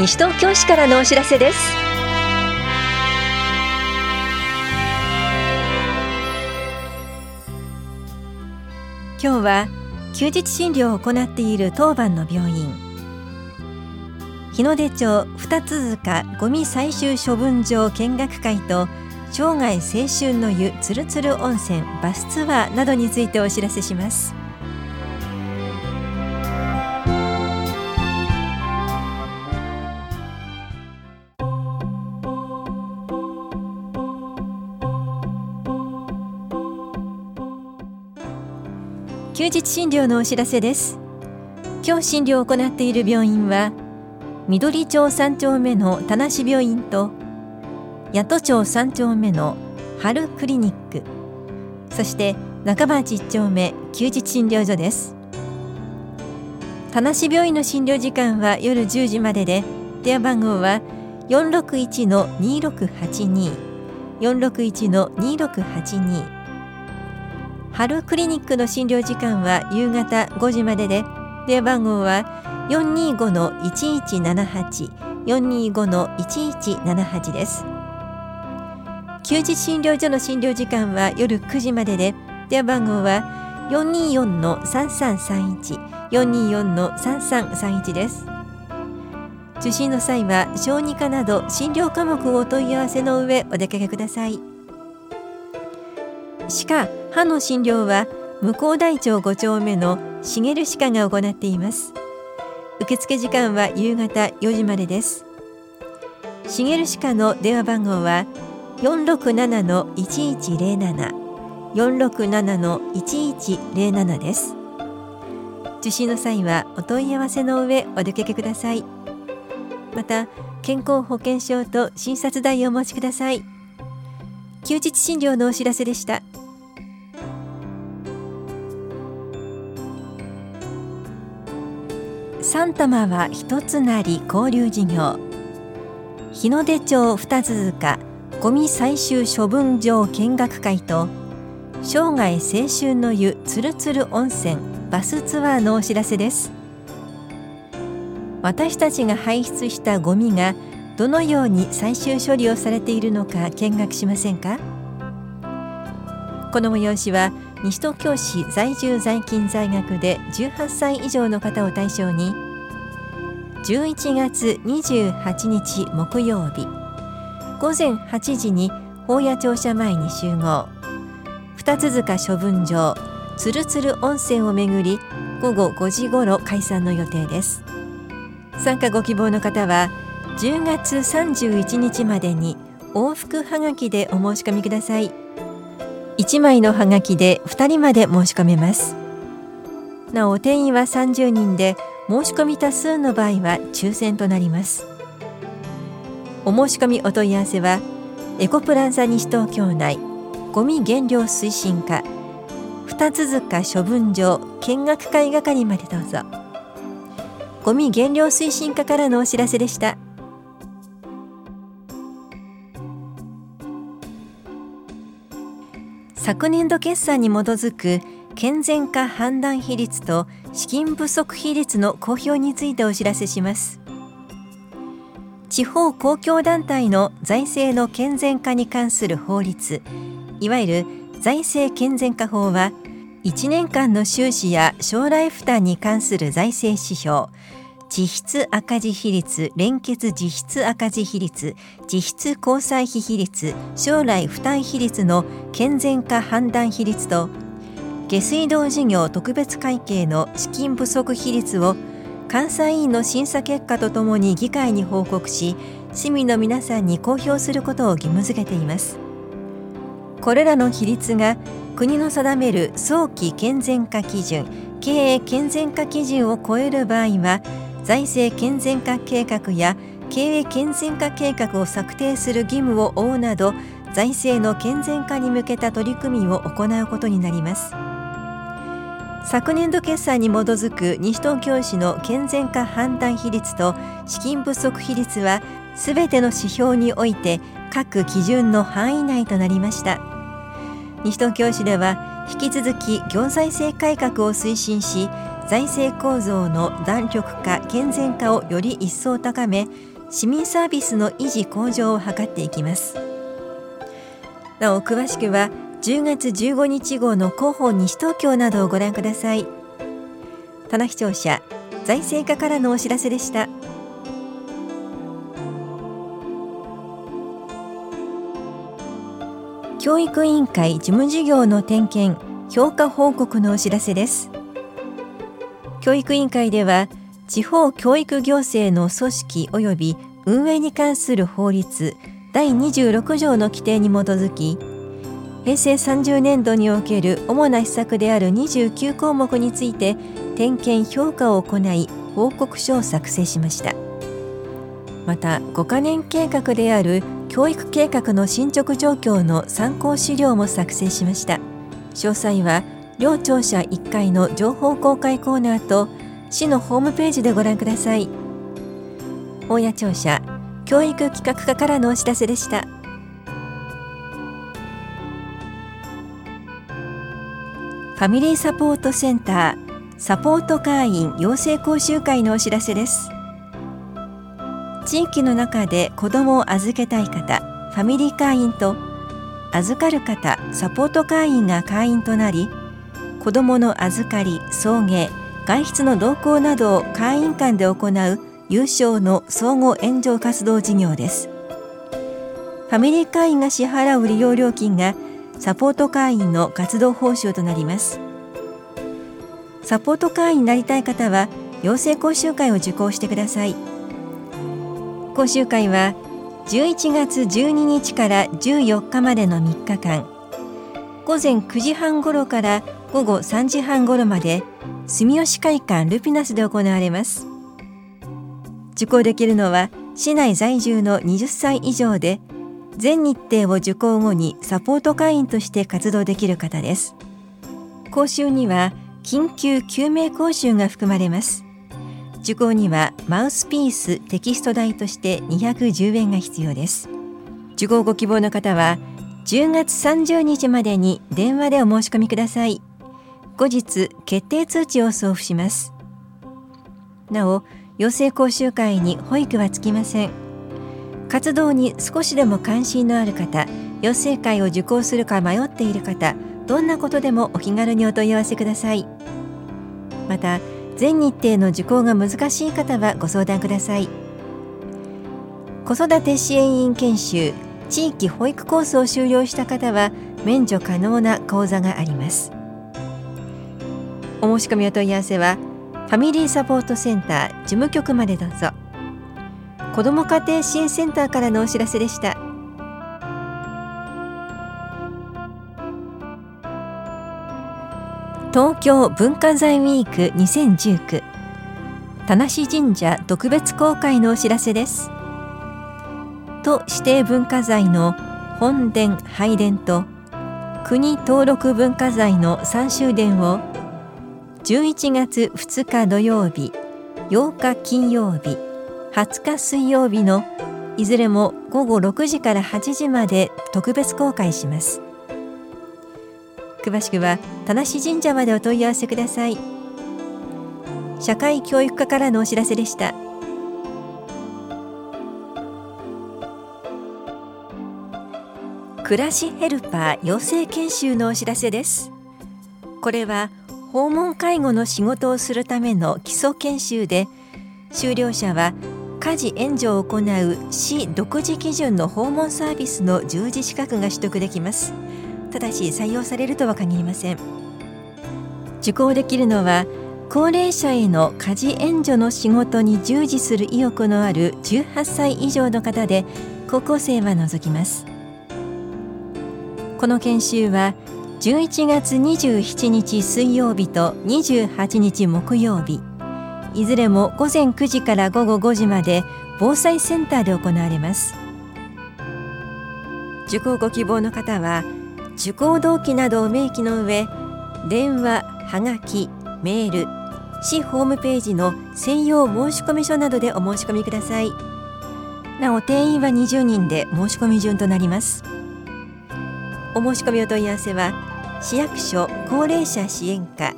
西東京市からのお知らせです。今日は休日診療を行っている当番の病院。日の出町二つ塚ゴミ採集処分場見学会と生涯青春の湯つるつる温泉バスツアーなどについてお知らせします。日診療のお知らせです。今日診療を行っている病院は緑町3丁目の田無病院と八戸町3丁目の春クリニックそして中町1丁目休日診療所です。田無病院の診療時間は夜10時までで電話番号は461-2682 461-2682春クリニックの診療時間は夕方5時までで電話番号は425-1178 425-1178です。休日診療所の診療時間は夜9時までで電話番号は424-3331 424-3331です。受診の際は小児科など診療科目をお問い合わせの上お出かけください。歯科歯の診療は向こう大町5丁目の茂歯科が行っています。受付時間は夕方4時までです。茂歯科の電話番号は467-1107 467-1107です。受診の際はお問い合わせの上お出かけください。また健康保険証と診察代をお持ちください。休日診療のお知らせでした。三玉は一つなり交流事業。日の出町二塚ゴミ採集処分場見学会と生涯青春の湯つるつる温泉バスツアーのお知らせです。私たちが排出したゴミがどのように最終処理をされているのか見学しませんか？この催しは西東京市在住在勤在学で18歳以上の方を対象に11月28日木曜日。午前8時に法屋庁舎前に集合。二つ塚処分場つるつる温泉をめぐり午後5時ごろ開催の予定です。参加ご希望の方は10月31日までに往復はがきでお申し込みください。1枚のはがきで2人まで申し込めます。なお定員は30人で申し込み多数の場合は抽選となります。お申し込みお問い合わせはエコプランザ西東京内ゴミ減量推進課二つ塚処分場見学会係までどうぞ。ゴミ減量推進課からのお知らせでした。昨年度決算に基づく健全化判断比率と資金不足比率の公表についてお知らせします。地方公共団体の財政の健全化に関する法律いわゆる財政健全化法は1年間の収支や将来負担に関する財政指標実質赤字比率連結実質赤字比率実質交際費比率将来負担比率の健全化判断比率と下水道事業特別会計の資金不足比率を監査委員の審査結果とともに議会に報告し市民の皆さんに公表することを義務付けています。これらの比率が国の定める早期健全化基準経営健全化基準を超える場合は財政健全化計画や経営健全化計画を策定する義務を負うなど財政の健全化に向けた取り組みを行うことになります。昨年度決算に基づく西東京市の健全化判断比率と資金不足比率はすべての指標において各基準の範囲内となりました。西東京市では引き続き行財政改革を推進し財政構造の弾力化健全化をより一層高め市民サービスの維持向上を図っていきます。なお詳しくは10月15日号の広報西東京などをご覧ください。棚視聴者財政課からのお知らせでした。教育委員会事務事業の点検評価報告のお知らせです。教育委員会では地方教育行政の組織及び運営に関する法律第26条の規定に基づき平成30年度における主な施策である29項目について点検評価を行い報告書を作成しました。また5カ年計画である教育計画の進捗状況の参考資料も作成しました。詳細は両庁舎1階の情報公開コーナーと市のホームページでご覧ください。大谷庁舎教育企画課からのお知らせでした。ファミリーサポートセンターサポート会員養成講習会のお知らせです。地域の中で子どもを預けたい方ファミリー会員と預かる方サポート会員が会員となり子どもの預かり送迎外出の同行などを会員間で行う有償の相互援助活動事業です。ファミリー会員が支払う利用料金がサポート会員の活動報酬となります。サポート会員になりたい方は養成講習会を受講してください。講習会は11月12日から14日までの3日間。午前9時半ごろから午後3時半ごろまで住吉会館ルピナスで行われます。受講できるのは市内在住の20歳以上で全日程を受講後にサポート会員として活動できる方です。講習には緊急救命講習が含まれます。受講にはマウスピーステキスト代として210円が必要です。受講ご希望の方は10月30日までに電話でお申し込みください。後日決定通知を送付します。なお養成講習会に保育はつきません。活動に少しでも関心のある方養成会を受講するか迷っている方どんなことでもお気軽にお問い合わせください。また全日程の受講が難しい方はご相談ください。子育て支援員研修地域保育コースを修了した方は免除可能な講座があります。お申し込みお問い合わせはファミリーサポートセンター事務局までどうぞ。子ども家庭支援センターからのお知らせでした。東京文化財ウィーク2019田無神社特別公開のお知らせです。都指定文化財の本殿拝殿と国登録文化財の三州殿を11月2日土曜日8日金曜日20日水曜日のいずれも午後6時から8時まで特別公開します。詳しくは田無神社までお問い合わせください。社会教育課からのお知らせでした。暮らしヘルパー養成研修のお知らせです。これは訪問介護の仕事をするための基礎研修で修了者は家事援助を行う市独自基準の訪問サービスの従事資格が取得できます。ただし採用されるとは限りません。受講できるのは高齢者への家事援助の仕事に従事する意欲のある18歳以上の方で高校生は除きます。この研修は11月27日水曜日と28日木曜日。いずれも午前9時から午後5時まで防災センターで行われます。受講ご希望の方は受講動機などを明記の上電話はがきメール市ホームページの専用申込書などでお申し込みください。なお定員は20人で申し込み順となります。お申し込みお問い合わせは市役所高齢者支援課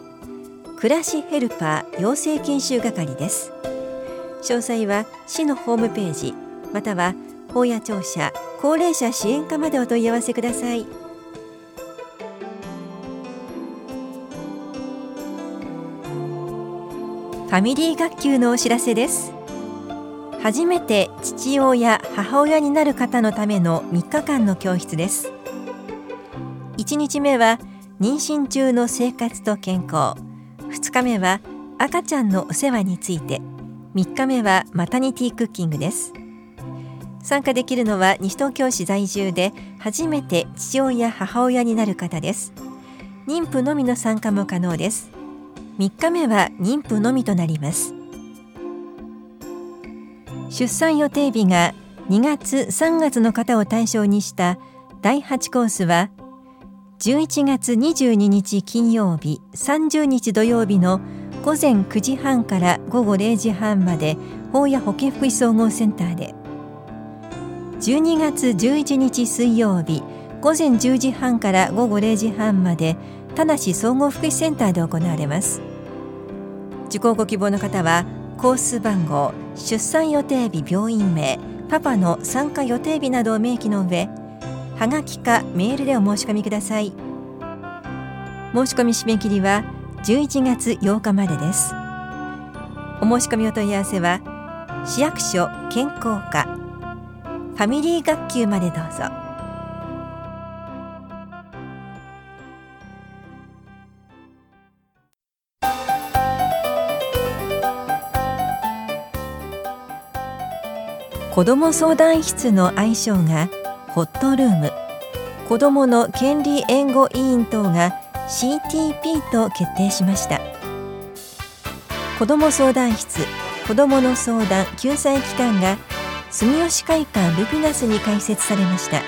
暮らしヘルパー養成研修係です。詳細は市のホームページまたは法や庁舎高齢者支援課までお問い合わせください。ファミリー学級のお知らせです。初めて父親母親になる方のための3日間の教室です。1日目は妊娠中の生活と健康。2日目は赤ちゃんのお世話について。3日目はマタニティクッキングです。参加できるのは西東京市在住で初めて父親母親になる方です。妊婦のみの参加も可能です。3日目は妊婦のみとなります。出産予定日が2月3月の方を対象にした第8コースは11月22日金曜日30日土曜日の午前9時半から午後0時半まで法や保健福祉総合センターで。12月11日水曜日午前10時半から午後0時半まで田無総合福祉センターで行われます。受講ご希望の方はコース番号出産予定日病院名パパの参加予定日などを明記の上はがきかメールでお申し込みください。申し込み締め切りは11月8日までです。お申し込みお問い合わせは市役所健康課ファミリー学級までどうぞ。子ども相談室の愛称がホットルーム。子どもの権利援護委員等が CTP と決定しました。子ども相談室子どもの相談救済機関が住吉会館ルピナスに開設されました。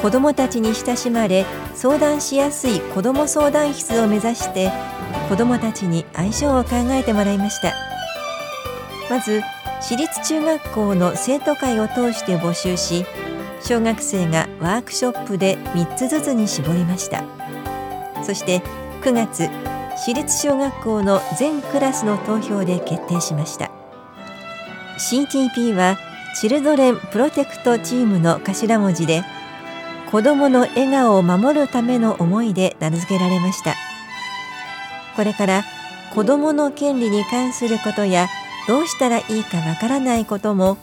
子どもたちに親しまれ相談しやすい子ども相談室を目指して子どもたちに相性を考えてもらいました。まず私立中学校の生徒会を通して募集し小学生がワークショップで3つずつに絞りました。そして9月私立小学校の全クラスの投票で決定しました。CTP はチルドレンプロテクトチームの頭文字で子どもの笑顔を守るための思いで名付けられました。これから子どもの権利に関することやどうしたらいいかわからないことも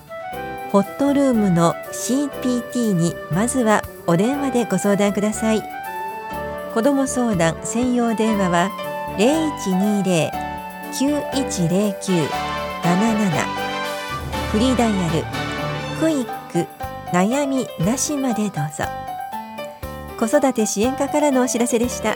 ホットルームの CPT にまずはお電話でご相談ください。子ども相談専用電話は0120-9109-77フリーダイヤルクイック悩みなしまでどうぞ。子育て支援課からのお知らせでした。